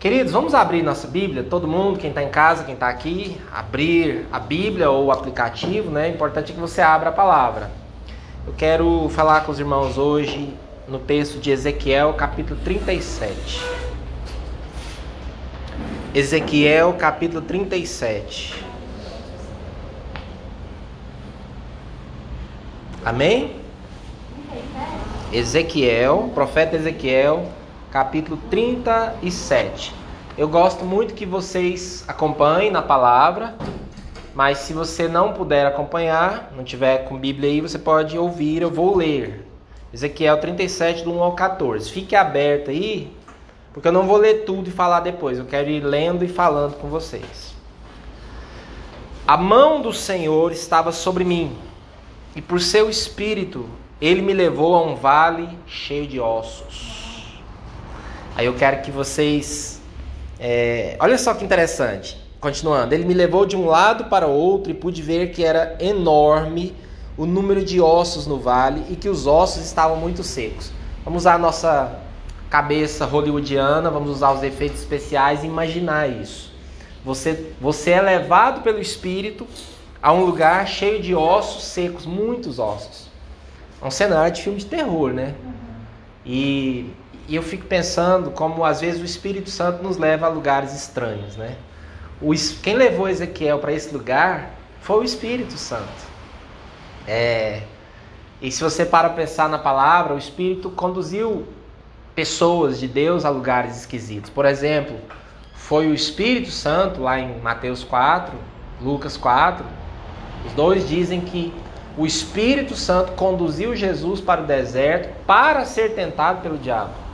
Queridos, vamos abrir nossa Bíblia, todo mundo, quem está em casa, quem está aqui, abrir a Bíblia ou o aplicativo, né? O importante é que você abra a palavra. Eu quero falar com os irmãos hoje no texto de Ezequiel, capítulo 37. Ezequiel, capítulo 37. Amém? Ezequiel, profeta Ezequiel, capítulo 37. Eu gosto muito que vocês acompanhem na palavra, mas se você não puder acompanhar, não tiver com Bíblia aí, você pode ouvir, eu vou ler. Ezequiel 37, do 1 ao 14. Fique aberto aí, porque eu não vou ler tudo e falar depois, eu quero ir lendo e falando com vocês. A mão do Senhor estava sobre mim, e por seu espírito ele me levou a um vale cheio de ossos Aí eu quero que vocês. É, olha só que interessante. Continuando, ele me levou de um lado para o outro e pude ver que era enorme o número de ossos no vale e que os ossos estavam muito secos. Vamos usar a nossa cabeça hollywoodiana, vamos usar os efeitos especiais e imaginar isso. Você, você é levado pelo Espírito a um lugar cheio de ossos secos, muitos ossos. É um cenário de filme de terror, né? E e eu fico pensando como às vezes o Espírito Santo nos leva a lugares estranhos, né? O, quem levou Ezequiel para esse lugar foi o Espírito Santo. É, e se você para pensar na palavra, o Espírito conduziu pessoas de Deus a lugares esquisitos. Por exemplo, foi o Espírito Santo, lá em Mateus 4, Lucas 4, os dois dizem que o Espírito Santo conduziu Jesus para o deserto para ser tentado pelo diabo.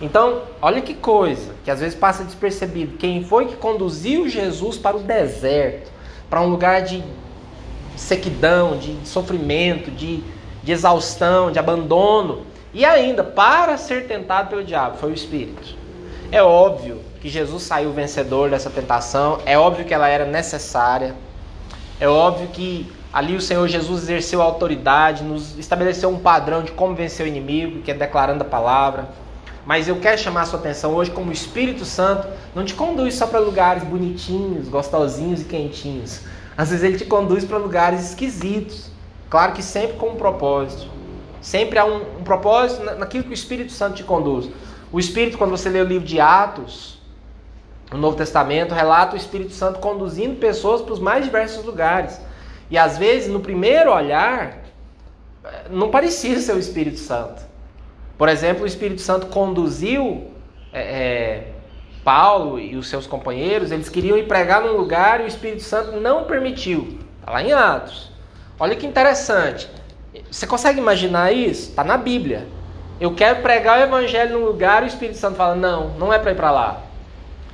Então, olha que coisa, que às vezes passa despercebido. Quem foi que conduziu Jesus para o deserto, para um lugar de sequidão, de sofrimento, de, de exaustão, de abandono, e ainda para ser tentado pelo diabo? Foi o Espírito. É óbvio que Jesus saiu vencedor dessa tentação, é óbvio que ela era necessária, é óbvio que ali o Senhor Jesus exerceu autoridade, nos estabeleceu um padrão de como vencer o inimigo, que é declarando a palavra. Mas eu quero chamar a sua atenção hoje como o Espírito Santo não te conduz só para lugares bonitinhos, gostosinhos e quentinhos. Às vezes ele te conduz para lugares esquisitos. Claro que sempre com um propósito. Sempre há um, um propósito naquilo que o Espírito Santo te conduz. O Espírito, quando você lê o livro de Atos, no Novo Testamento, relata o Espírito Santo conduzindo pessoas para os mais diversos lugares. E às vezes, no primeiro olhar, não parecia ser o Espírito Santo. Por exemplo, o Espírito Santo conduziu é, é, Paulo e os seus companheiros, eles queriam ir pregar num lugar e o Espírito Santo não permitiu. Está lá em Atos. Olha que interessante. Você consegue imaginar isso? Está na Bíblia. Eu quero pregar o Evangelho num lugar e o Espírito Santo fala: não, não é para ir para lá.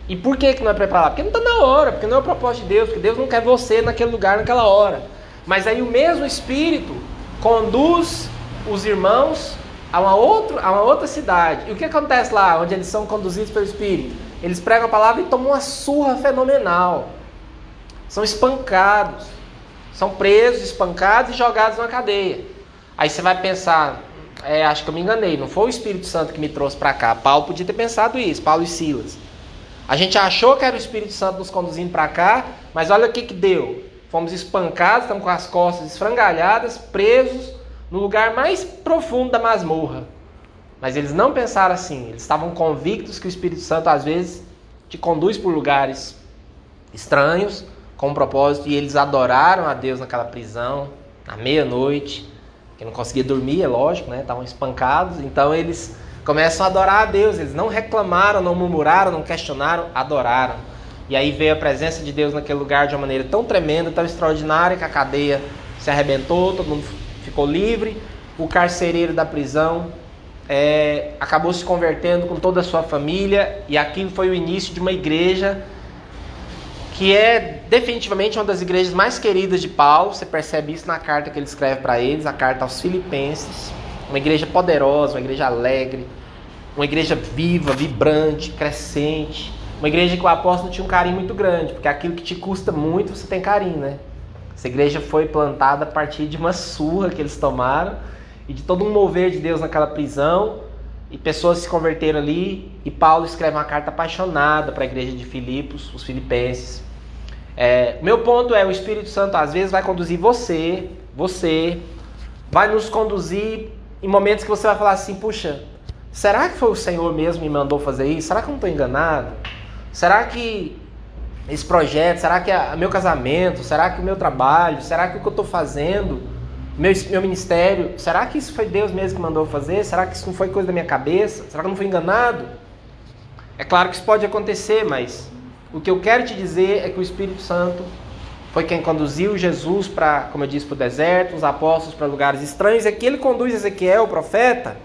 E por que, que não é para ir para lá? Porque não está na hora, porque não é o propósito de Deus, porque Deus não quer você naquele lugar, naquela hora. Mas aí o mesmo Espírito conduz os irmãos a uma, outro, a uma outra cidade. E o que acontece lá, onde eles são conduzidos pelo Espírito? Eles pregam a palavra e tomam uma surra fenomenal. São espancados. São presos, espancados e jogados numa cadeia. Aí você vai pensar, é, acho que eu me enganei, não foi o Espírito Santo que me trouxe para cá. Paulo podia ter pensado isso, Paulo e Silas. A gente achou que era o Espírito Santo nos conduzindo para cá, mas olha o que, que deu. Fomos espancados, estamos com as costas esfrangalhadas, presos, no lugar mais profundo da masmorra. Mas eles não pensaram assim, eles estavam convictos que o Espírito Santo às vezes te conduz por lugares estranhos, com um propósito, e eles adoraram a Deus naquela prisão, à meia-noite, que não conseguia dormir, é lógico, né? Estavam espancados, então eles começam a adorar a Deus, eles não reclamaram, não murmuraram, não questionaram, adoraram. E aí veio a presença de Deus naquele lugar de uma maneira tão tremenda, tão extraordinária, que a cadeia se arrebentou, todo mundo ficou livre. O carcereiro da prisão é, acabou se convertendo com toda a sua família, e aquilo foi o início de uma igreja que é definitivamente uma das igrejas mais queridas de Paulo. Você percebe isso na carta que ele escreve para eles, a carta aos Filipenses. Uma igreja poderosa, uma igreja alegre, uma igreja viva, vibrante, crescente. Uma igreja que o apóstolo tinha um carinho muito grande, porque aquilo que te custa muito, você tem carinho, né? Essa igreja foi plantada a partir de uma surra que eles tomaram e de todo um mover de Deus naquela prisão. e pessoas se converteram ali, e Paulo escreve uma carta apaixonada para a igreja de Filipos, os filipenses. É, meu ponto é, o Espírito Santo às vezes vai conduzir você, você, vai nos conduzir em momentos que você vai falar assim, puxa, será que foi o Senhor mesmo que me mandou fazer isso? Será que eu não estou enganado? Será que esse projeto, será que é meu casamento, será que o meu trabalho, será que o que eu estou fazendo, meu, meu ministério, será que isso foi Deus mesmo que mandou fazer? Será que isso não foi coisa da minha cabeça? Será que eu não fui enganado? É claro que isso pode acontecer, mas o que eu quero te dizer é que o Espírito Santo foi quem conduziu Jesus para, como eu disse, para o deserto, os apóstolos para lugares estranhos, é que ele conduz Ezequiel, o profeta,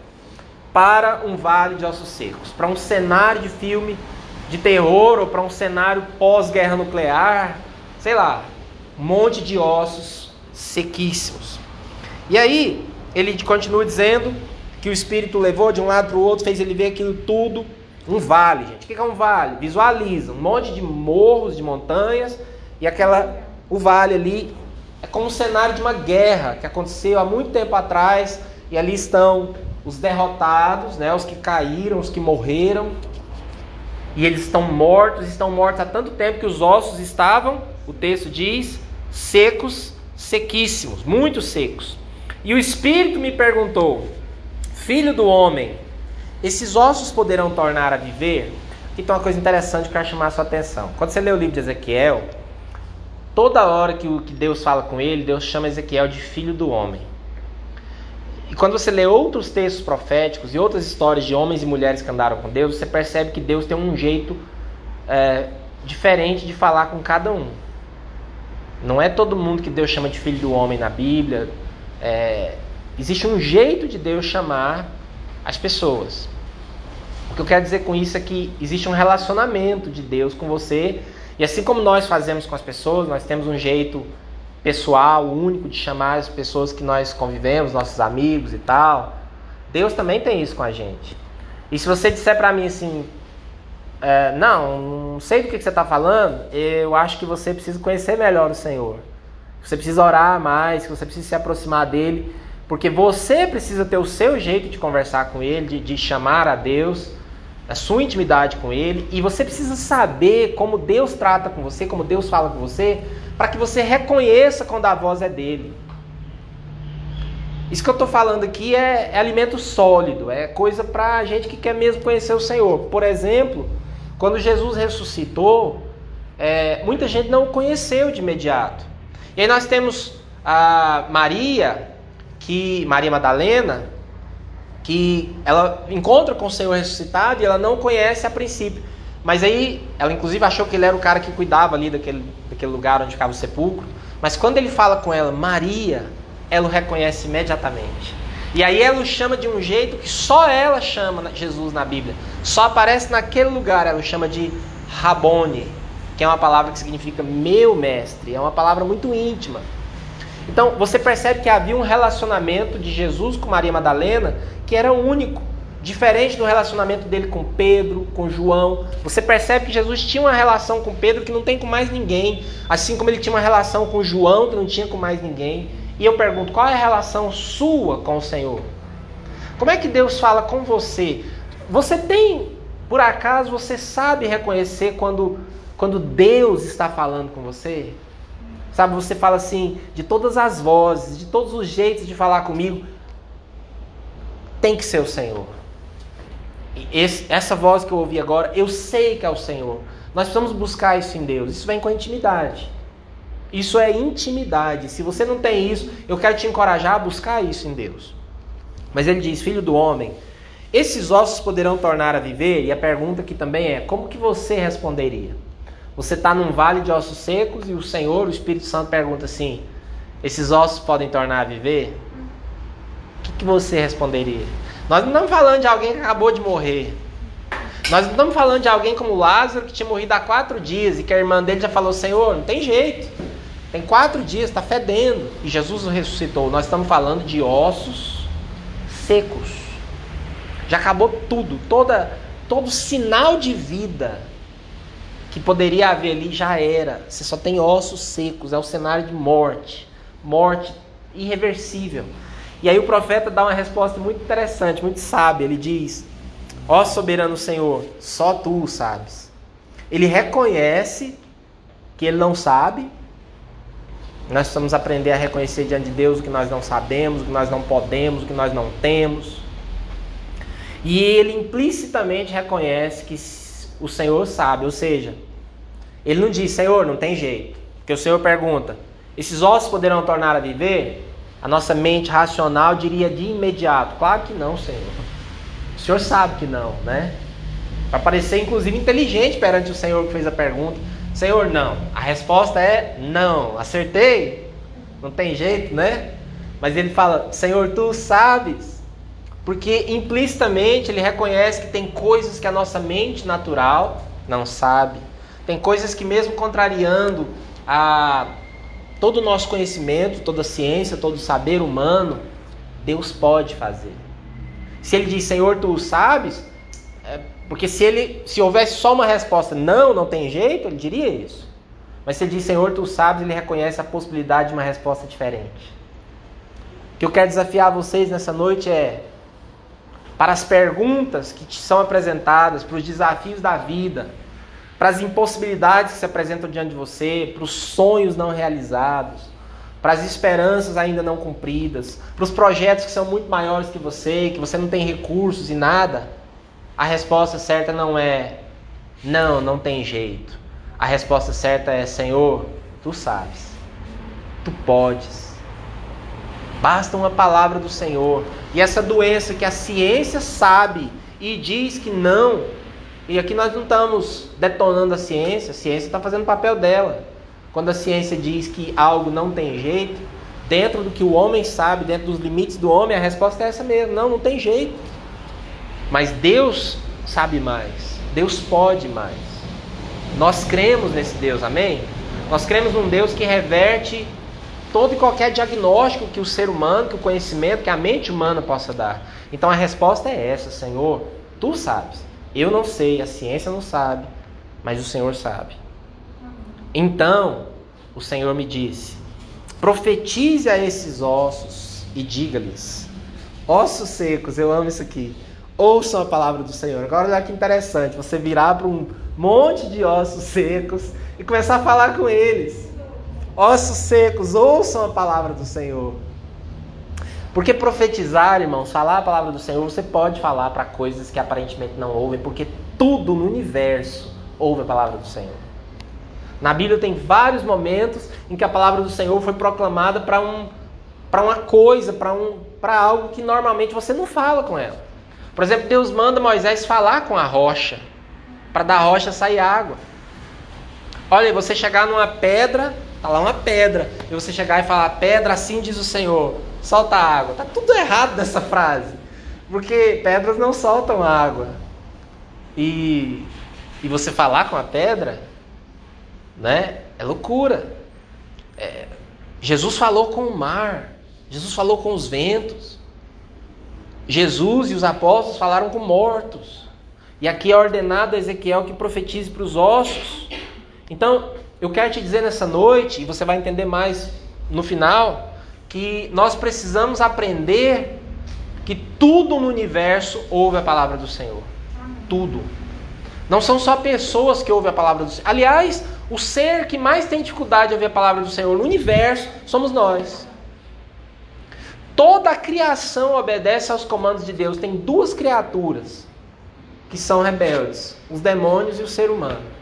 para um vale de ossos secos, para um cenário de filme de terror ou para um cenário pós-guerra nuclear, sei lá, um monte de ossos sequíssimos. E aí, ele continua dizendo que o Espírito levou de um lado para o outro, fez ele ver aquilo tudo. Um vale, gente. O que é um vale? Visualiza um monte de morros, de montanhas, e aquela. O vale ali é como um cenário de uma guerra que aconteceu há muito tempo atrás, e ali estão os derrotados, né, os que caíram, os que morreram, e eles estão mortos, estão mortos há tanto tempo que os ossos estavam, o texto diz, secos, sequíssimos, muito secos. E o Espírito me perguntou: Filho do homem, esses ossos poderão tornar a viver? Então, uma coisa interessante que eu quero chamar a sua atenção. Quando você lê o livro de Ezequiel, toda hora que Deus fala com ele, Deus chama Ezequiel de filho do homem. E quando você lê outros textos proféticos e outras histórias de homens e mulheres que andaram com Deus, você percebe que Deus tem um jeito é, diferente de falar com cada um. Não é todo mundo que Deus chama de filho do homem na Bíblia. É, existe um jeito de Deus chamar as pessoas. O que eu quero dizer com isso é que existe um relacionamento de Deus com você. E assim como nós fazemos com as pessoas, nós temos um jeito pessoal, único de chamar as pessoas que nós convivemos, nossos amigos e tal. Deus também tem isso com a gente. E se você disser para mim assim, é, não, não sei do que, você está falando, eu acho que você precisa conhecer melhor o Senhor. Você precisa orar mais, você precisa se aproximar dele, porque você precisa ter o seu jeito de conversar com ele, de, de chamar a Deus, a sua intimidade com ele, e você precisa saber como Deus trata com você, como Deus fala com você, para que você reconheça quando a voz é dele. Isso que eu estou falando aqui é, é, alimento sólido, é coisa para a gente que quer mesmo conhecer o Senhor. Por exemplo, quando Jesus ressuscitou, é, muita gente não o conheceu de imediato. E aí nós temos a Maria, que Maria Madalena, que ela encontra com o Senhor ressuscitado e ela não conhece a princípio. Mas aí, ela inclusive achou que ele era o cara que cuidava ali daquele, daquele lugar onde ficava o sepulcro. Mas quando ele fala com ela, Maria, ela o reconhece imediatamente. E aí ela o chama de um jeito que só ela chama Jesus na Bíblia. Só aparece naquele lugar, ela o chama de Rabone, que é uma palavra que significa meu mestre. É uma palavra muito íntima. Então você percebe que havia um relacionamento de Jesus com Maria Madalena que era único. Diferente do relacionamento dele com Pedro, com João. Você percebe que Jesus tinha uma relação com Pedro que não tem com mais ninguém. Assim como ele tinha uma relação com João que não tinha com mais ninguém. E eu pergunto, qual é a relação sua com o Senhor? Como é que Deus fala com você? Você tem, por acaso, você sabe reconhecer quando, quando Deus está falando com você? Sabe, você fala assim, de todas as vozes, de todos os jeitos de falar comigo, tem que ser o Senhor. Esse, essa voz que eu ouvi agora, eu sei que é o Senhor. Nós precisamos buscar isso em Deus. Isso vem com a intimidade. Isso é intimidade. Se você não tem isso, eu quero te encorajar a buscar isso em Deus. Mas ele diz: Filho do homem, esses ossos poderão tornar a viver? E a pergunta aqui também é: como que você responderia? Você está num vale de ossos secos e o Senhor, o Espírito Santo, pergunta assim: esses ossos podem tornar a viver? O que, que você responderia? Nós não estamos falando de alguém que acabou de morrer. Nós não estamos falando de alguém como Lázaro que tinha morrido há quatro dias e que a irmã dele já falou: Senhor, não tem jeito. Tem quatro dias, está fedendo. E Jesus o ressuscitou. Nós estamos falando de ossos secos. Já acabou tudo. Toda, todo sinal de vida que poderia haver ali já era. Você só tem ossos secos. É o cenário de morte. Morte irreversível. E aí o profeta dá uma resposta muito interessante, muito sábia. Ele diz: Ó soberano Senhor, só tu o sabes. Ele reconhece que ele não sabe. Nós precisamos aprender a reconhecer diante de Deus o que nós não sabemos, o que nós não podemos, o que nós não temos. E ele implicitamente reconhece que o Senhor sabe, ou seja, ele não diz, Senhor, não tem jeito. Porque o Senhor pergunta: esses ossos poderão tornar a viver? A nossa mente racional diria de imediato: claro que não, Senhor. O Senhor sabe que não, né? Para parecer, inclusive, inteligente perante o Senhor que fez a pergunta. Senhor, não. A resposta é não. Acertei? Não tem jeito, né? Mas ele fala: Senhor, tu sabes. Porque implicitamente ele reconhece que tem coisas que a nossa mente natural não sabe. Tem coisas que, mesmo contrariando a todo o nosso conhecimento, toda a ciência, todo o saber humano, Deus pode fazer. Se ele diz, Senhor, tu sabes, é porque se ele, se houvesse só uma resposta, não, não tem jeito, ele diria isso. Mas se ele diz, Senhor, tu sabes, ele reconhece a possibilidade de uma resposta diferente. O que eu quero desafiar vocês nessa noite é para as perguntas que te são apresentadas, para os desafios da vida, para as impossibilidades que se apresentam diante de você, para os sonhos não realizados, para as esperanças ainda não cumpridas, para os projetos que são muito maiores que você, que você não tem recursos e nada, a resposta certa não é não, não tem jeito. A resposta certa é Senhor, tu sabes. Tu podes. Basta uma palavra do Senhor. E essa doença que a ciência sabe e diz que não, e aqui nós não estamos detonando a ciência, a ciência está fazendo o papel dela. Quando a ciência diz que algo não tem jeito, dentro do que o homem sabe, dentro dos limites do homem, a resposta é essa mesmo: não, não tem jeito. Mas Deus sabe mais, Deus pode mais. Nós cremos nesse Deus, amém? Nós cremos num Deus que reverte todo e qualquer diagnóstico que o ser humano, que o conhecimento, que a mente humana possa dar. Então a resposta é essa, Senhor, tu sabes. Eu não sei, a ciência não sabe, mas o Senhor sabe. Então, o Senhor me disse: profetize a esses ossos e diga-lhes: ossos secos, eu amo isso aqui. Ouçam a palavra do Senhor. Agora olha que interessante, você virar para um monte de ossos secos e começar a falar com eles. Ossos secos, ouçam a palavra do Senhor. Porque profetizar, irmãos, falar a palavra do Senhor, você pode falar para coisas que aparentemente não ouvem, porque tudo no universo ouve a palavra do Senhor. Na Bíblia tem vários momentos em que a palavra do Senhor foi proclamada para um, para uma coisa, para um, para algo que normalmente você não fala com ela. Por exemplo, Deus manda Moisés falar com a rocha, para da rocha sair água. Olha, você chegar numa pedra, tá lá uma pedra, e você chegar e falar, pedra, assim diz o Senhor, solta água. Tá tudo errado nessa frase. Porque pedras não soltam água. E, e você falar com a pedra, né? É loucura. É, Jesus falou com o mar. Jesus falou com os ventos. Jesus e os apóstolos falaram com mortos. E aqui é ordenado a Ezequiel que profetize para os ossos. Então, eu quero te dizer nessa noite, e você vai entender mais no final, que nós precisamos aprender que tudo no universo ouve a palavra do Senhor. Tudo. Não são só pessoas que ouvem a palavra do Senhor. Aliás, o ser que mais tem dificuldade de ouvir a palavra do Senhor no universo somos nós. Toda a criação obedece aos comandos de Deus. Tem duas criaturas que são rebeldes: os demônios e o ser humano.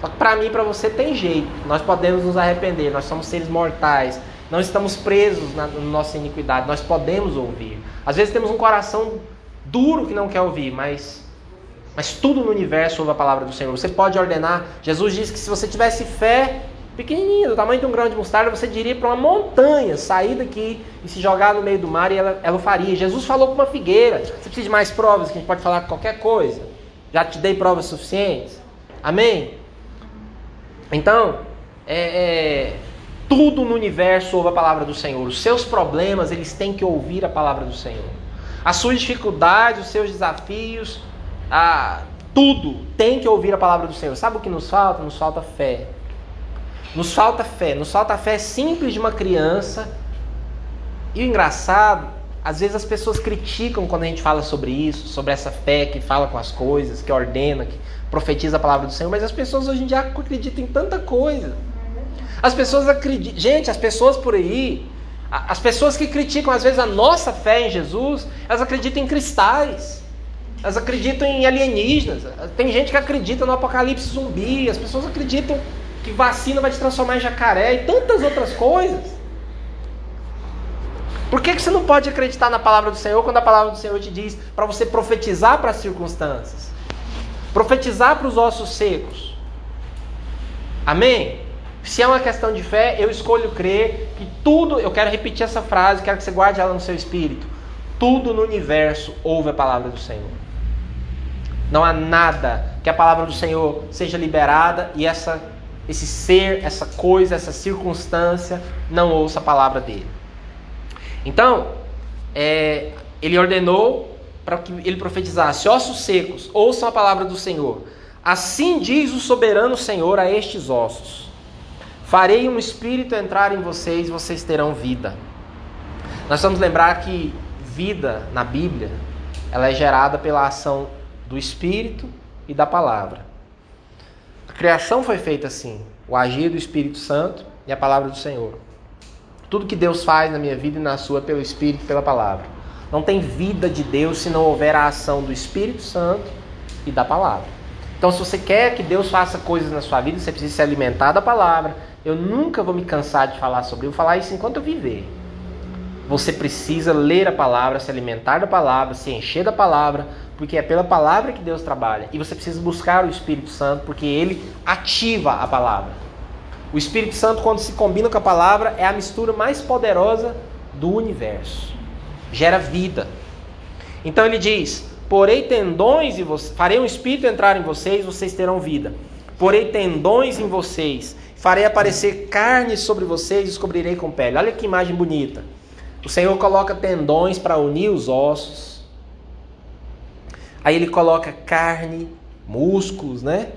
Só que para mim e para você tem jeito. Nós podemos nos arrepender. Nós somos seres mortais. Não estamos presos na, na nossa iniquidade, nós podemos ouvir. Às vezes temos um coração duro que não quer ouvir, mas, mas tudo no universo ouve a palavra do Senhor. Você pode ordenar. Jesus disse que se você tivesse fé pequenininha, do tamanho de um grão de mostarda, você diria para uma montanha sair daqui e se jogar no meio do mar e ela, ela faria. Jesus falou com uma figueira. Você precisa de mais provas que a gente pode falar qualquer coisa? Já te dei provas suficientes? Amém? Então, é, é tudo no universo ouve a palavra do Senhor. Os seus problemas, eles têm que ouvir a palavra do Senhor. As suas dificuldades, os seus desafios, a, tudo tem que ouvir a palavra do Senhor. Sabe o que nos falta? Nos falta fé. Nos falta fé. Nos falta a fé simples de uma criança. E o engraçado às vezes as pessoas criticam quando a gente fala sobre isso, sobre essa fé que fala com as coisas, que ordena, que profetiza a palavra do Senhor, mas as pessoas hoje em dia acreditam em tanta coisa. As pessoas acreditam. Gente, as pessoas por aí, as pessoas que criticam às vezes a nossa fé em Jesus, elas acreditam em cristais. Elas acreditam em alienígenas. Tem gente que acredita no apocalipse zumbi. As pessoas acreditam que vacina vai te transformar em jacaré e tantas outras coisas. Por que, que você não pode acreditar na palavra do Senhor quando a palavra do Senhor te diz para você profetizar para as circunstâncias? Profetizar para os ossos secos. Amém? Se é uma questão de fé, eu escolho crer que tudo, eu quero repetir essa frase, quero que você guarde ela no seu espírito. Tudo no universo ouve a palavra do Senhor. Não há nada que a palavra do Senhor seja liberada e essa, esse ser, essa coisa, essa circunstância não ouça a palavra dele. Então, é, ele ordenou para que ele profetizasse: ossos secos, ouçam a palavra do Senhor. Assim diz o soberano Senhor a estes ossos: Farei um espírito entrar em vocês e vocês terão vida. Nós vamos lembrar que vida na Bíblia, ela é gerada pela ação do Espírito e da palavra. A criação foi feita assim, o agir do Espírito Santo e a palavra do Senhor. Tudo que Deus faz na minha vida e na sua é pelo Espírito e pela palavra. Não tem vida de Deus se não houver a ação do Espírito Santo e da palavra. Então, se você quer que Deus faça coisas na sua vida, você precisa se alimentar da palavra. Eu nunca vou me cansar de falar sobre isso, vou falar isso enquanto eu viver. Você precisa ler a palavra, se alimentar da palavra, se encher da palavra, porque é pela palavra que Deus trabalha. E você precisa buscar o Espírito Santo, porque ele ativa a palavra. O Espírito Santo, quando se combina com a palavra, é a mistura mais poderosa do universo. Gera vida. Então ele diz: Porei tendões e vocês, farei um espírito entrar em vocês, vocês terão vida. Porei tendões em vocês, farei aparecer carne sobre vocês e descobrirei com pele. Olha que imagem bonita. O Senhor coloca tendões para unir os ossos. Aí ele coloca carne, músculos, né?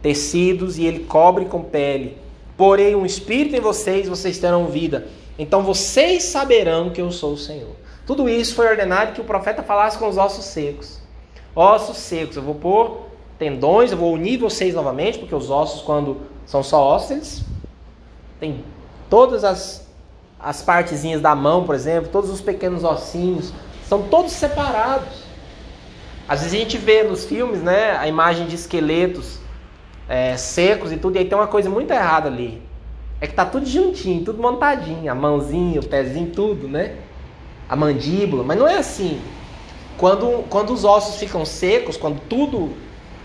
Tecidos e ele cobre com pele. Porém, um espírito em vocês, vocês terão vida. Então vocês saberão que eu sou o Senhor. Tudo isso foi ordenado que o profeta falasse com os ossos secos. Ossos secos, eu vou pôr tendões, eu vou unir vocês novamente, porque os ossos, quando são só ossos, eles têm todas as, as partezinhas da mão, por exemplo, todos os pequenos ossinhos, são todos separados. Às vezes a gente vê nos filmes, né, a imagem de esqueletos é, secos e tudo, e aí tem uma coisa muito errada ali. É que tá tudo juntinho, tudo montadinho, a mãozinha, o pezinho, tudo, né? A mandíbula, mas não é assim. Quando, quando os ossos ficam secos, quando tudo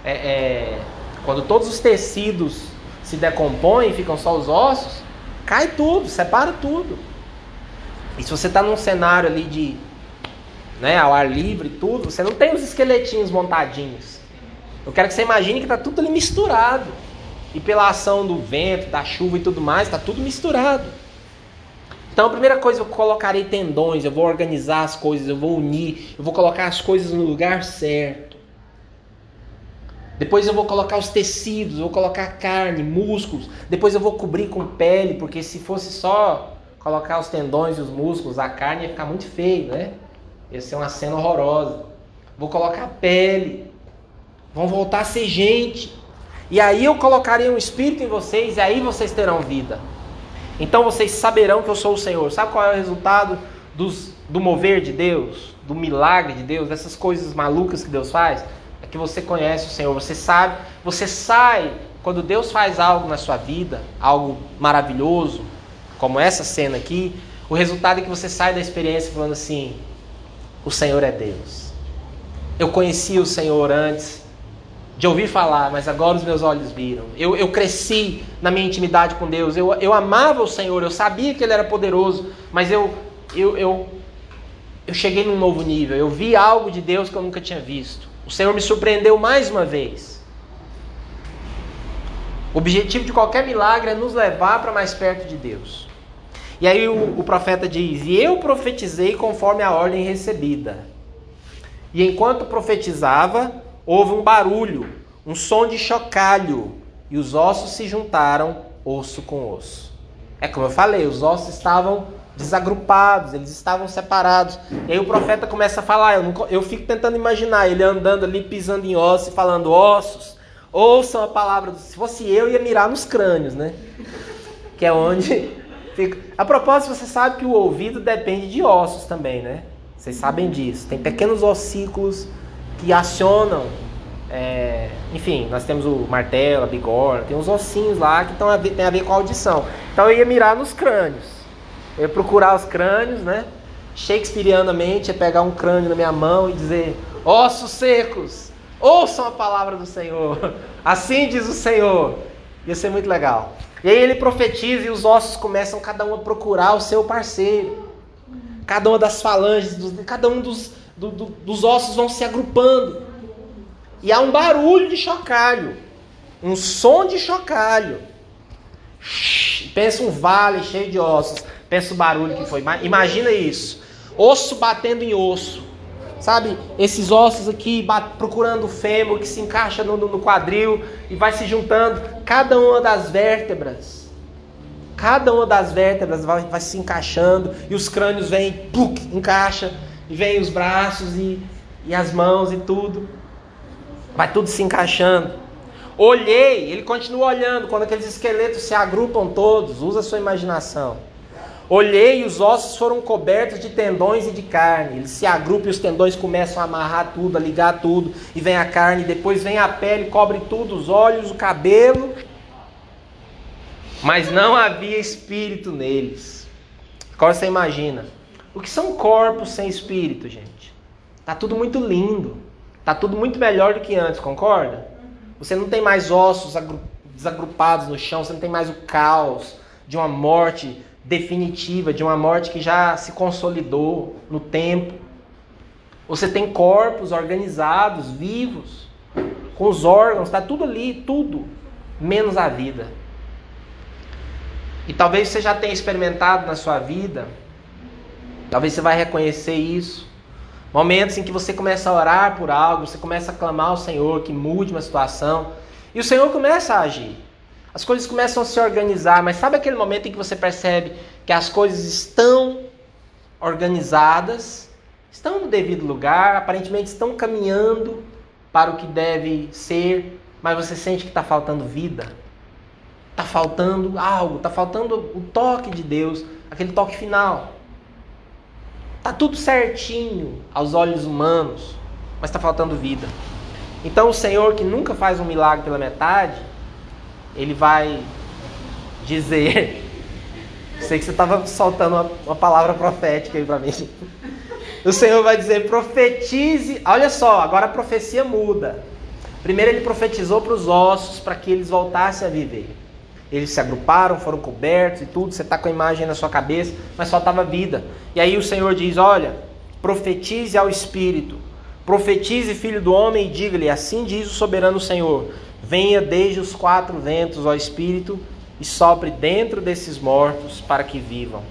é, é, quando todos os tecidos se decompõem, ficam só os ossos, cai tudo, separa tudo. E se você está num cenário ali de né, ao ar livre e tudo, você não tem os esqueletinhos montadinhos. Eu quero que você imagine que está tudo ali misturado. E pela ação do vento, da chuva e tudo mais, está tudo misturado. Então a primeira coisa, eu colocarei tendões, eu vou organizar as coisas, eu vou unir, eu vou colocar as coisas no lugar certo. Depois eu vou colocar os tecidos, eu vou colocar carne, músculos. Depois eu vou cobrir com pele, porque se fosse só colocar os tendões e os músculos, a carne ia ficar muito feio, né? Ia ser uma cena horrorosa. Vou colocar pele. Vão voltar a ser gente. E aí eu colocarei um espírito em vocês e aí vocês terão vida. Então vocês saberão que eu sou o Senhor. Sabe qual é o resultado dos, do mover de Deus? Do milagre de Deus? Dessas coisas malucas que Deus faz? É que você conhece o Senhor. Você sabe, você sai. Quando Deus faz algo na sua vida, algo maravilhoso, como essa cena aqui, o resultado é que você sai da experiência falando assim: o Senhor é Deus. Eu conhecia o Senhor antes de ouvir falar, mas agora os meus olhos viram. Eu, eu cresci na minha intimidade com Deus. Eu, eu amava o Senhor, eu sabia que Ele era poderoso, mas eu, eu, eu, eu cheguei num novo nível. Eu vi algo de Deus que eu nunca tinha visto. O Senhor me surpreendeu mais uma vez. O objetivo de qualquer milagre é nos levar para mais perto de Deus. E aí o, o profeta diz: E eu profetizei conforme a ordem recebida. E enquanto profetizava, houve um barulho, um som de chocalho, e os ossos se juntaram, osso com osso. É como eu falei, os ossos estavam desagrupados, eles estavam separados. E aí o profeta começa a falar, eu, não, eu fico tentando imaginar ele andando ali, pisando em ossos e falando, ossos, ouçam a palavra. Se fosse eu, ia mirar nos crânios, né? Que é onde fica. A propósito, você sabe que o ouvido depende de ossos também, né? Vocês sabem disso. Tem pequenos ossículos que acionam. É... enfim, nós temos o martelo, a bigorna, tem uns ossinhos lá que a ver, tem a ver com a audição. Então eu ia mirar nos crânios. Eu ia procurar os crânios, né? Shakespeareanamente, ia pegar um crânio na minha mão e dizer: Ossos secos, ouçam a palavra do Senhor. Assim diz o Senhor. Ia ser muito legal. E aí ele profetiza e os ossos começam cada um a procurar o seu parceiro. Cada uma das falanges, cada um dos, do, do, dos ossos vão se agrupando. E há um barulho de chocalho. Um som de chocalho. Pensa um vale cheio de ossos. Pensa o barulho que foi. Imagina isso. Osso batendo em osso. Sabe, esses ossos aqui procurando o fêmur que se encaixa no, no quadril e vai se juntando. Cada uma das vértebras. Cada uma das vértebras vai, vai se encaixando e os crânios vêm, pluk, encaixa. E vem os braços e, e as mãos e tudo. Vai tudo se encaixando. Olhei, ele continua olhando quando aqueles esqueletos se agrupam todos. Usa sua imaginação. Olhei e os ossos foram cobertos de tendões e de carne. Eles se agrupam e os tendões começam a amarrar tudo, a ligar tudo. E vem a carne, depois vem a pele, cobre tudo, os olhos, o cabelo. Mas não havia espírito neles. Agora você imagina. O que são corpos sem espírito, gente? Tá tudo muito lindo. Tá tudo muito melhor do que antes, concorda? Você não tem mais ossos desagrupados no chão, você não tem mais o caos de uma morte definitiva, de uma morte que já se consolidou no tempo. Você tem corpos organizados, vivos, com os órgãos, está tudo ali, tudo, menos a vida. E talvez você já tenha experimentado na sua vida, talvez você vai reconhecer isso. Momentos em que você começa a orar por algo, você começa a clamar ao Senhor que mude uma situação, e o Senhor começa a agir. As coisas começam a se organizar, mas sabe aquele momento em que você percebe que as coisas estão organizadas, estão no devido lugar, aparentemente estão caminhando para o que deve ser, mas você sente que está faltando vida? Está faltando algo, está faltando o toque de Deus, aquele toque final. Está tudo certinho aos olhos humanos, mas está faltando vida. Então o Senhor, que nunca faz um milagre pela metade, ele vai dizer. Sei que você estava soltando uma, uma, palavra profética aí para mim. O Senhor vai dizer: profetize. Olha só, agora a profecia muda. Primeiro ele profetizou para os ossos para que eles voltassem a viver. Eles se agruparam, foram cobertos e tudo. Você está com a imagem na sua cabeça, mas faltava vida. E aí o Senhor diz: Olha, profetize ao Espírito. Profetize, filho do homem, e diga-lhe: Assim diz o soberano Senhor Venha desde os quatro ventos, ó Espírito, e sopre dentro desses mortos para que vivam.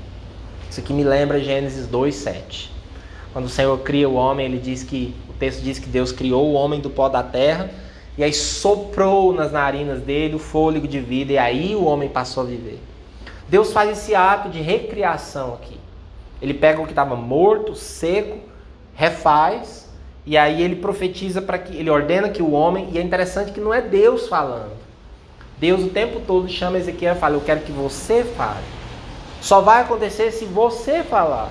Isso aqui me lembra Gênesis 2:7. Quando o Senhor cria o homem, ele diz que o texto diz que Deus criou o homem do pó da terra e aí soprou nas narinas dele o fôlego de vida e aí o homem passou a viver. Deus faz esse ato de recriação aqui. Ele pega o que estava morto, seco, refaz e aí ele profetiza para que ele ordena que o homem, e é interessante que não é Deus falando. Deus o tempo todo chama Ezequiel e fala: "Eu quero que você fale". Só vai acontecer se você falar.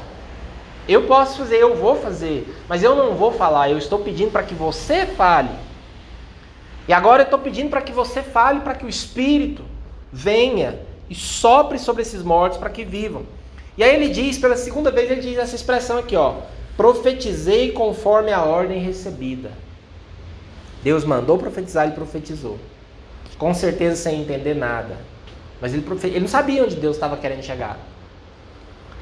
Eu posso fazer, eu vou fazer, mas eu não vou falar. Eu estou pedindo para que você fale. E agora eu estou pedindo para que você fale, para que o Espírito venha e sopre sobre esses mortos para que vivam. E aí ele diz, pela segunda vez, ele diz essa expressão aqui, ó. Profetizei conforme a ordem recebida. Deus mandou profetizar, ele profetizou. Com certeza sem entender nada. Mas ele, profe... ele não sabia onde Deus estava querendo chegar.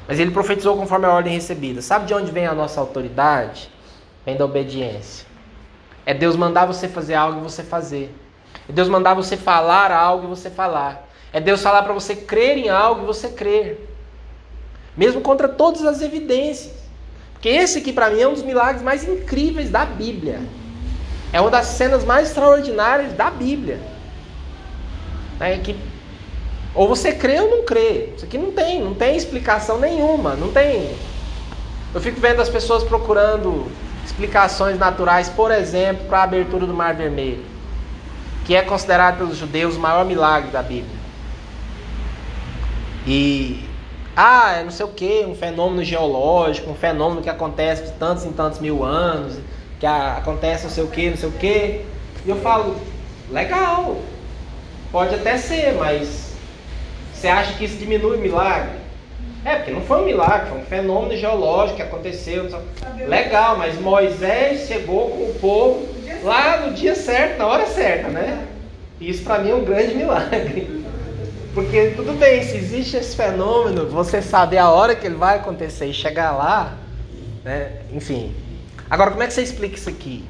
Mas ele profetizou conforme a ordem recebida. Sabe de onde vem a nossa autoridade? Vem da obediência. É Deus mandar você fazer algo e você fazer. É Deus mandar você falar algo e você falar. É Deus falar para você crer em algo e você crer. Mesmo contra todas as evidências. Porque esse aqui, para mim, é um dos milagres mais incríveis da Bíblia. É uma das cenas mais extraordinárias da Bíblia. É que Ou você crê ou não crê. Isso aqui não tem, não tem explicação nenhuma, não tem. Eu fico vendo as pessoas procurando explicações naturais, por exemplo, para a abertura do Mar Vermelho, que é considerado pelos judeus o maior milagre da Bíblia. E ah, é não sei o que, um fenômeno geológico, um fenômeno que acontece de tantos em tantos mil anos, que acontece não sei o que, não sei o que. E eu falo, legal, pode até ser, mas você acha que isso diminui o milagre? É, porque não foi um milagre, foi um fenômeno geológico que aconteceu. Legal, mas Moisés chegou com o povo lá no dia certo, na hora certa, né? Isso para mim é um grande milagre. Porque tudo bem, se existe esse fenômeno, você saber a hora que ele vai acontecer e chegar lá, né? Enfim. Agora, como é que você explica isso aqui?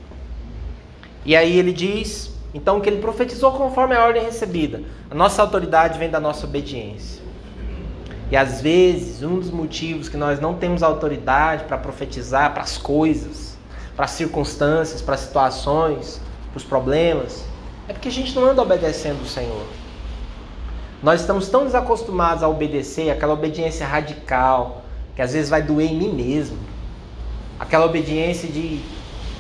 E aí ele diz, então, que ele profetizou conforme a ordem recebida. A nossa autoridade vem da nossa obediência. E às vezes, um dos motivos que nós não temos autoridade para profetizar para as coisas, para as circunstâncias, para as situações, para os problemas, é porque a gente não anda obedecendo o Senhor. Nós estamos tão desacostumados a obedecer, aquela obediência radical, que às vezes vai doer em mim mesmo. Aquela obediência de,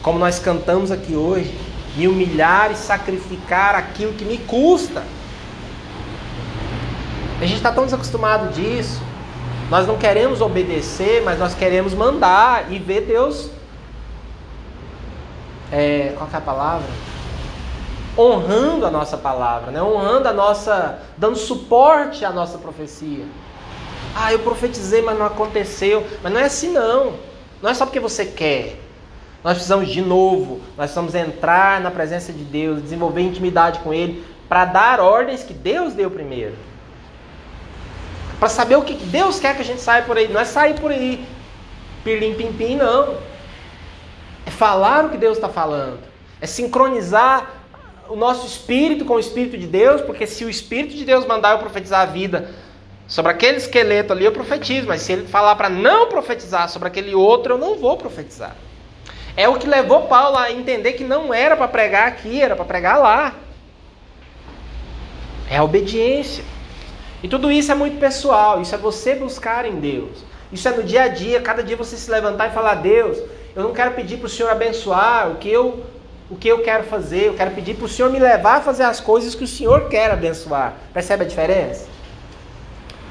como nós cantamos aqui hoje, me humilhar e sacrificar aquilo que me custa. A gente está tão desacostumado disso. Nós não queremos obedecer, mas nós queremos mandar e ver Deus. É, qual é a palavra? Honrando a nossa palavra, né? honrando a nossa. dando suporte à nossa profecia. Ah, eu profetizei, mas não aconteceu. Mas não é assim não. Não é só porque você quer. Nós precisamos de novo, nós precisamos entrar na presença de Deus, desenvolver intimidade com Ele, para dar ordens que Deus deu primeiro para saber o que Deus quer que a gente saia por aí. Não é sair por aí, pirlim pim pim, não. É falar o que Deus está falando. É sincronizar o nosso espírito com o espírito de Deus, porque se o espírito de Deus mandar eu profetizar a vida sobre aquele esqueleto ali, eu profetizo, mas se ele falar para não profetizar sobre aquele outro, eu não vou profetizar. É o que levou Paulo a entender que não era para pregar aqui, era para pregar lá. É a obediência. E tudo isso é muito pessoal, isso é você buscar em Deus. Isso é no dia a dia, cada dia você se levantar e falar: Deus, eu não quero pedir para o Senhor abençoar o que eu o que eu quero fazer, eu quero pedir para o Senhor me levar a fazer as coisas que o Senhor quer abençoar. Percebe a diferença?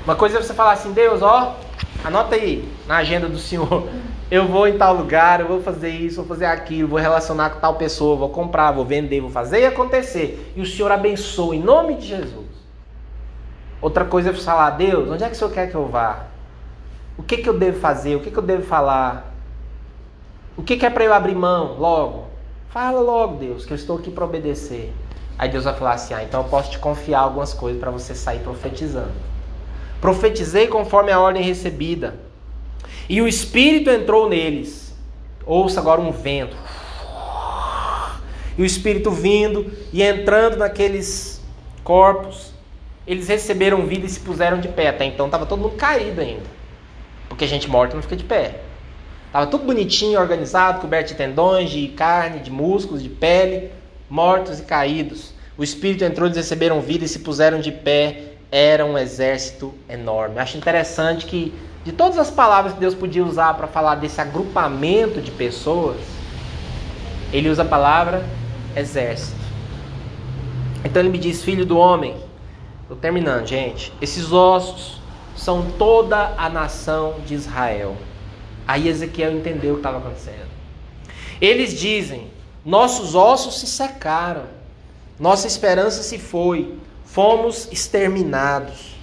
Uma coisa é você falar assim: Deus, ó, anota aí na agenda do Senhor. Eu vou em tal lugar, eu vou fazer isso, vou fazer aquilo, vou relacionar com tal pessoa, vou comprar, vou vender, vou fazer e acontecer. E o Senhor abençoa em nome de Jesus. Outra coisa é falar, Deus, onde é que o Senhor quer que eu vá? O que, que eu devo fazer? O que, que eu devo falar? O que, que é para eu abrir mão logo? Fala logo, Deus, que eu estou aqui para obedecer. Aí Deus vai falar assim: ah, então eu posso te confiar algumas coisas para você sair profetizando. Profetizei conforme a ordem recebida. E o Espírito entrou neles. Ouça agora um vento. E o Espírito vindo e entrando naqueles corpos eles receberam vida e se puseram de pé. Até então estava todo mundo caído ainda. Porque gente morta não fica de pé. Estava tudo bonitinho, organizado, coberto de tendões, de carne, de músculos, de pele, mortos e caídos. O Espírito entrou, eles receberam vida e se puseram de pé. Era um exército enorme. acho interessante que, de todas as palavras que Deus podia usar para falar desse agrupamento de pessoas, ele usa a palavra exército. Então ele me diz: Filho do homem, Estou terminando, gente. Esses ossos são toda a nação de Israel. Aí Ezequiel entendeu o que estava acontecendo. Eles dizem: Nossos ossos se secaram, nossa esperança se foi, fomos exterminados.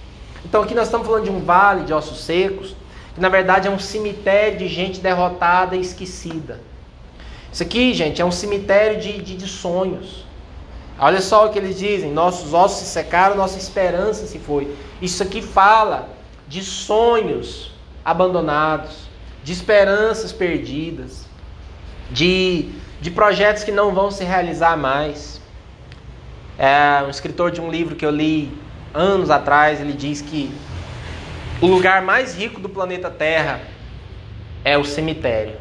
Então aqui nós estamos falando de um vale de ossos secos, que na verdade é um cemitério de gente derrotada e esquecida. Isso aqui, gente, é um cemitério de, de, de sonhos. Olha só o que eles dizem: nossos ossos se secaram, nossa esperança se foi. Isso aqui fala de sonhos abandonados, de esperanças perdidas, de, de projetos que não vão se realizar mais. É um escritor de um livro que eu li anos atrás, ele diz que o lugar mais rico do planeta Terra é o cemitério.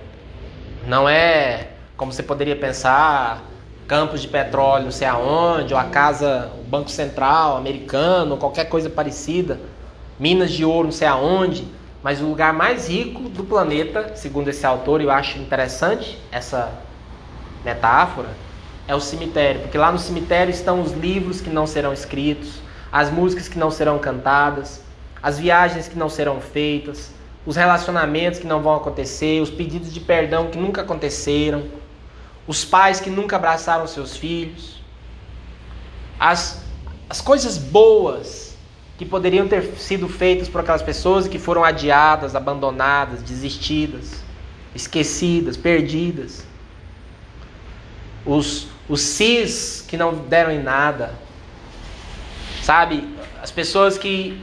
Não é como você poderia pensar campos de petróleo, não sei aonde, ou a casa, o Banco Central americano, qualquer coisa parecida, minas de ouro, não sei aonde, mas o lugar mais rico do planeta, segundo esse autor, eu acho interessante essa metáfora, é o cemitério, porque lá no cemitério estão os livros que não serão escritos, as músicas que não serão cantadas, as viagens que não serão feitas, os relacionamentos que não vão acontecer, os pedidos de perdão que nunca aconteceram, os pais que nunca abraçaram seus filhos, as, as coisas boas que poderiam ter sido feitas por aquelas pessoas e que foram adiadas, abandonadas, desistidas, esquecidas, perdidas. Os, os cis que não deram em nada. Sabe? As pessoas que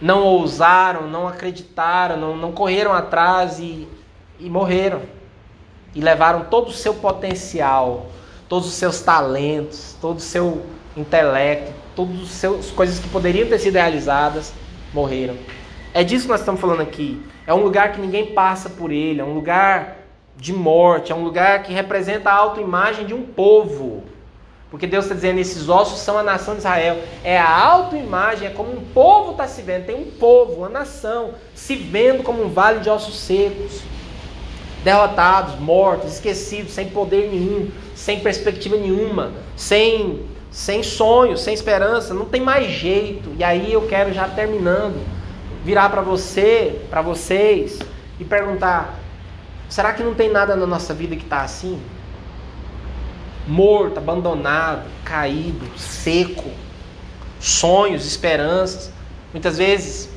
não ousaram, não acreditaram, não, não correram atrás e, e morreram. E levaram todo o seu potencial, todos os seus talentos, todo o seu intelecto, todas as coisas que poderiam ter sido realizadas, morreram. É disso que nós estamos falando aqui. É um lugar que ninguém passa por ele, é um lugar de morte, é um lugar que representa a autoimagem de um povo. Porque Deus está dizendo: esses ossos são a nação de Israel. É a autoimagem, é como um povo está se vendo. Tem um povo, uma nação, se vendo como um vale de ossos secos. Derrotados, mortos, esquecidos, sem poder nenhum, sem perspectiva nenhuma, sem, sem sonho, sem esperança. Não tem mais jeito. E aí eu quero, já terminando, virar para você, para vocês, e perguntar: será que não tem nada na nossa vida que está assim? morto, abandonado, caído, seco, sonhos, esperanças. Muitas vezes,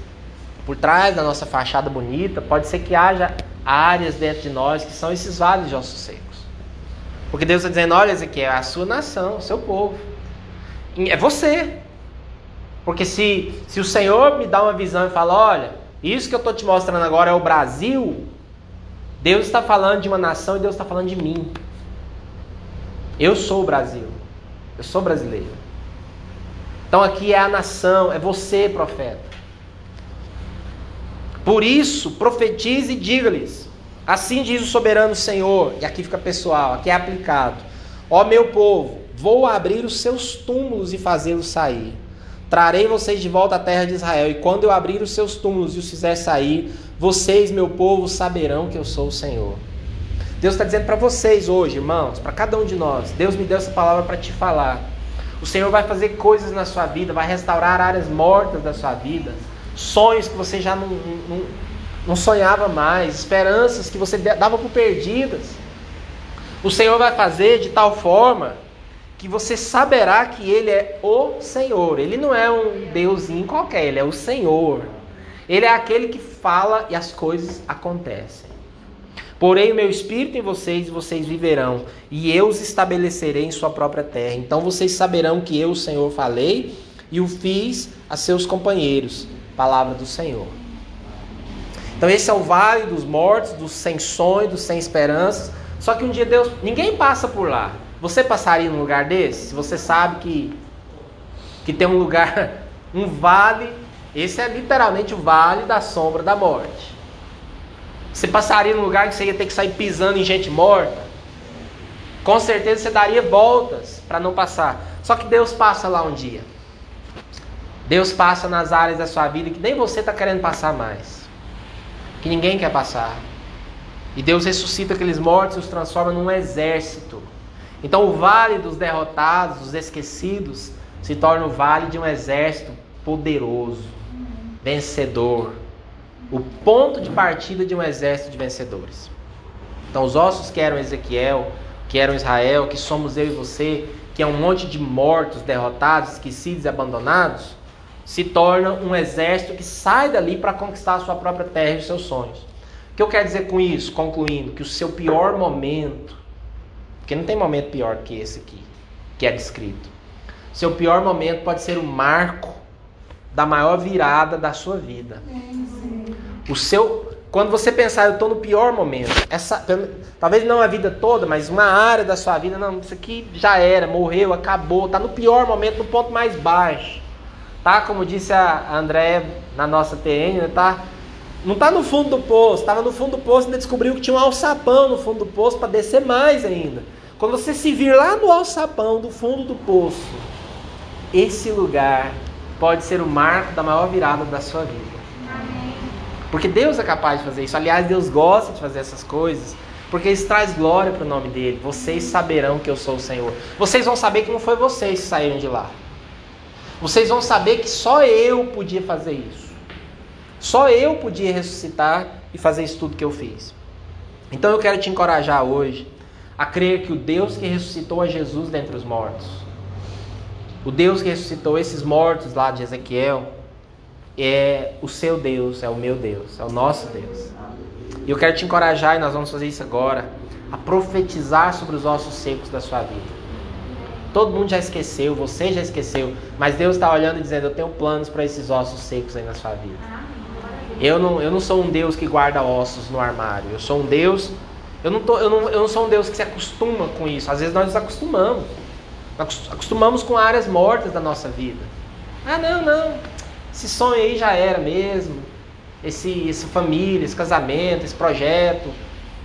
por trás da nossa fachada bonita, pode ser que haja áreas dentro de nós que são esses vales de ossos secos. Porque Deus está dizendo: olha, Ezequiel, é a sua nação, o seu povo. É você. Porque se, se o Senhor me dá uma visão e fala: olha, isso que eu estou te mostrando agora é o Brasil, Deus está falando de uma nação e Deus está falando de mim. Eu sou o Brasil. Eu sou brasileiro. Então aqui é a nação, é você, profeta. Por isso, profetize e diga-lhes: Assim diz o soberano Senhor, e aqui fica pessoal, aqui é aplicado. Ó meu povo, vou abrir os seus túmulos e fazê-los sair. Trarei vocês de volta à terra de Israel, e quando eu abrir os seus túmulos e os fizer sair, vocês, meu povo, saberão que eu sou o Senhor. Deus está dizendo para vocês hoje, irmãos, para cada um de nós. Deus me deu essa palavra para te falar. O Senhor vai fazer coisas na sua vida, vai restaurar áreas mortas da sua vida, sonhos que você já não, não, não sonhava mais, esperanças que você dava por perdidas. O Senhor vai fazer de tal forma que você saberá que Ele é o Senhor. Ele não é um deusinho qualquer, Ele é o Senhor. Ele é aquele que fala e as coisas acontecem. Porém, o meu espírito em vocês vocês viverão, e eu os estabelecerei em sua própria terra. Então vocês saberão que eu, o Senhor, falei e o fiz a seus companheiros. Palavra do Senhor. Então esse é o vale dos mortos, dos sem sonho, dos sem esperanças. Só que um dia Deus, ninguém passa por lá. Você passaria num lugar desse? Se você sabe que que tem um lugar, um vale, esse é literalmente o vale da sombra da morte. Você passaria num lugar que você ia ter que sair pisando em gente morta? Com certeza você daria voltas para não passar. Só que Deus passa lá um dia. Deus passa nas áreas da sua vida que nem você está querendo passar mais. Que ninguém quer passar. E Deus ressuscita aqueles mortos e os transforma num exército. Então o vale dos derrotados, dos esquecidos, se torna o vale de um exército poderoso, vencedor o ponto de partida de um exército de vencedores. Então, os ossos que eram Ezequiel, que eram Israel, que somos eu e você, que é um monte de mortos, derrotados, esquecidos abandonados, se torna um exército que sai dali para conquistar a sua própria terra e os seus sonhos. O que eu quero dizer com isso, concluindo? Que o seu pior momento, porque não tem momento pior que esse aqui, que é descrito. Seu pior momento pode ser o marco da maior virada da sua vida. O seu, quando você pensar, eu estou no pior momento, essa, talvez não a vida toda, mas uma área da sua vida, não, isso aqui já era, morreu, acabou, está no pior momento, no ponto mais baixo. Tá? Como disse a André na nossa TN, né, tá? Não está no fundo do poço, estava no fundo do poço e ainda descobriu que tinha um alçapão no fundo do poço para descer mais ainda. Quando você se vir lá no alçapão do fundo do poço, esse lugar pode ser o marco da maior virada da sua vida. Porque Deus é capaz de fazer isso. Aliás, Deus gosta de fazer essas coisas. Porque isso traz glória para o nome dele. Vocês saberão que eu sou o Senhor. Vocês vão saber que não foi vocês que saíram de lá. Vocês vão saber que só eu podia fazer isso. Só eu podia ressuscitar e fazer isso tudo que eu fiz. Então eu quero te encorajar hoje a crer que o Deus que ressuscitou a Jesus dentre os mortos, o Deus que ressuscitou esses mortos lá de Ezequiel, é o seu Deus, é o meu Deus, é o nosso Deus. E eu quero te encorajar, e nós vamos fazer isso agora, a profetizar sobre os ossos secos da sua vida. Todo mundo já esqueceu, você já esqueceu, mas Deus está olhando e dizendo: Eu tenho planos para esses ossos secos aí na sua vida. Eu não, eu não sou um Deus que guarda ossos no armário. Eu sou um Deus. Eu não, tô, eu, não, eu não sou um Deus que se acostuma com isso. Às vezes nós nos acostumamos. Nós acostumamos com áreas mortas da nossa vida. Ah, não, não. Esse sonho aí já era mesmo. Esse, esse família, esse casamento, esse projeto.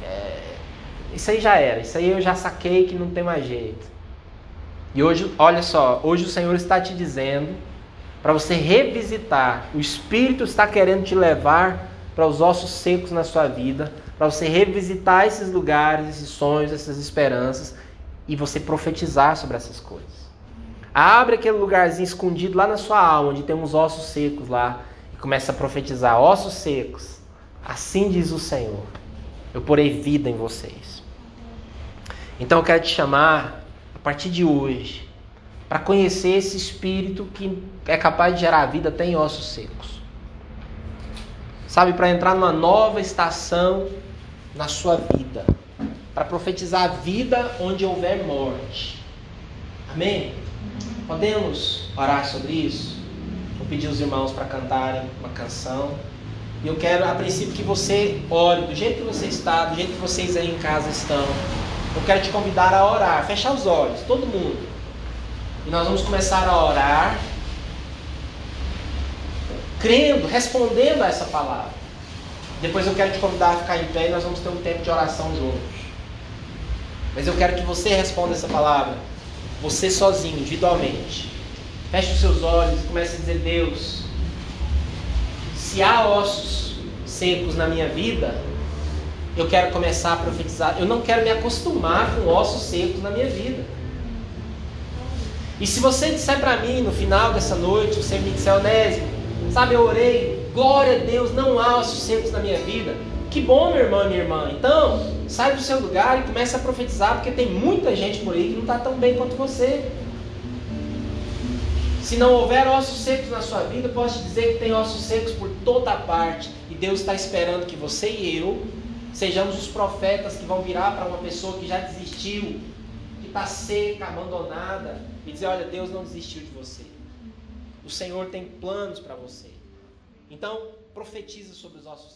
É, isso aí já era. Isso aí eu já saquei que não tem mais jeito. E hoje, olha só, hoje o Senhor está te dizendo para você revisitar. O Espírito está querendo te levar para os ossos secos na sua vida, para você revisitar esses lugares, esses sonhos, essas esperanças e você profetizar sobre essas coisas. Abre aquele lugarzinho escondido lá na sua alma, onde tem uns ossos secos lá, e começa a profetizar: ossos secos, assim diz o Senhor, eu porei vida em vocês. Então eu quero te chamar, partir de hoje, para conhecer esse espírito que é capaz de gerar vida até em ossos secos. Sabe, para entrar numa nova estação na sua vida, para profetizar a vida onde houver morte. Amém? Podemos orar sobre isso? Vou pedir os irmãos para cantarem uma canção. E eu quero, a princípio, que você ore do jeito que você está, do jeito que vocês aí em casa estão. Eu quero te convidar a orar. Fechar os olhos, todo mundo. E nós vamos começar a orar, crendo, respondendo a essa palavra. Depois eu quero te convidar a ficar em pé e nós vamos ter um tempo de oração juntos. Mas eu quero que você responda essa palavra, você sozinho, individualmente. Feche os seus olhos e comece a dizer: Deus, se há ossos secos na minha vida, eu quero começar a profetizar. Eu não quero me acostumar com ossos secos na minha vida. E se você disser para mim no final dessa noite, você me disser, Onésimo, sabe, eu orei, glória a Deus, não há secos na minha vida. Que bom, meu irmão e minha irmã. Então, sai do seu lugar e comece a profetizar, porque tem muita gente por aí que não está tão bem quanto você. Se não houver ossos secos na sua vida, posso te dizer que tem ossos secos por toda parte. E Deus está esperando que você e eu sejamos os profetas que vão virar para uma pessoa que já desistiu, que está seca, abandonada, e dizer: Olha, Deus não desistiu de você. O Senhor tem planos para você. Então, profetiza sobre os ossos secos. Vamos orar.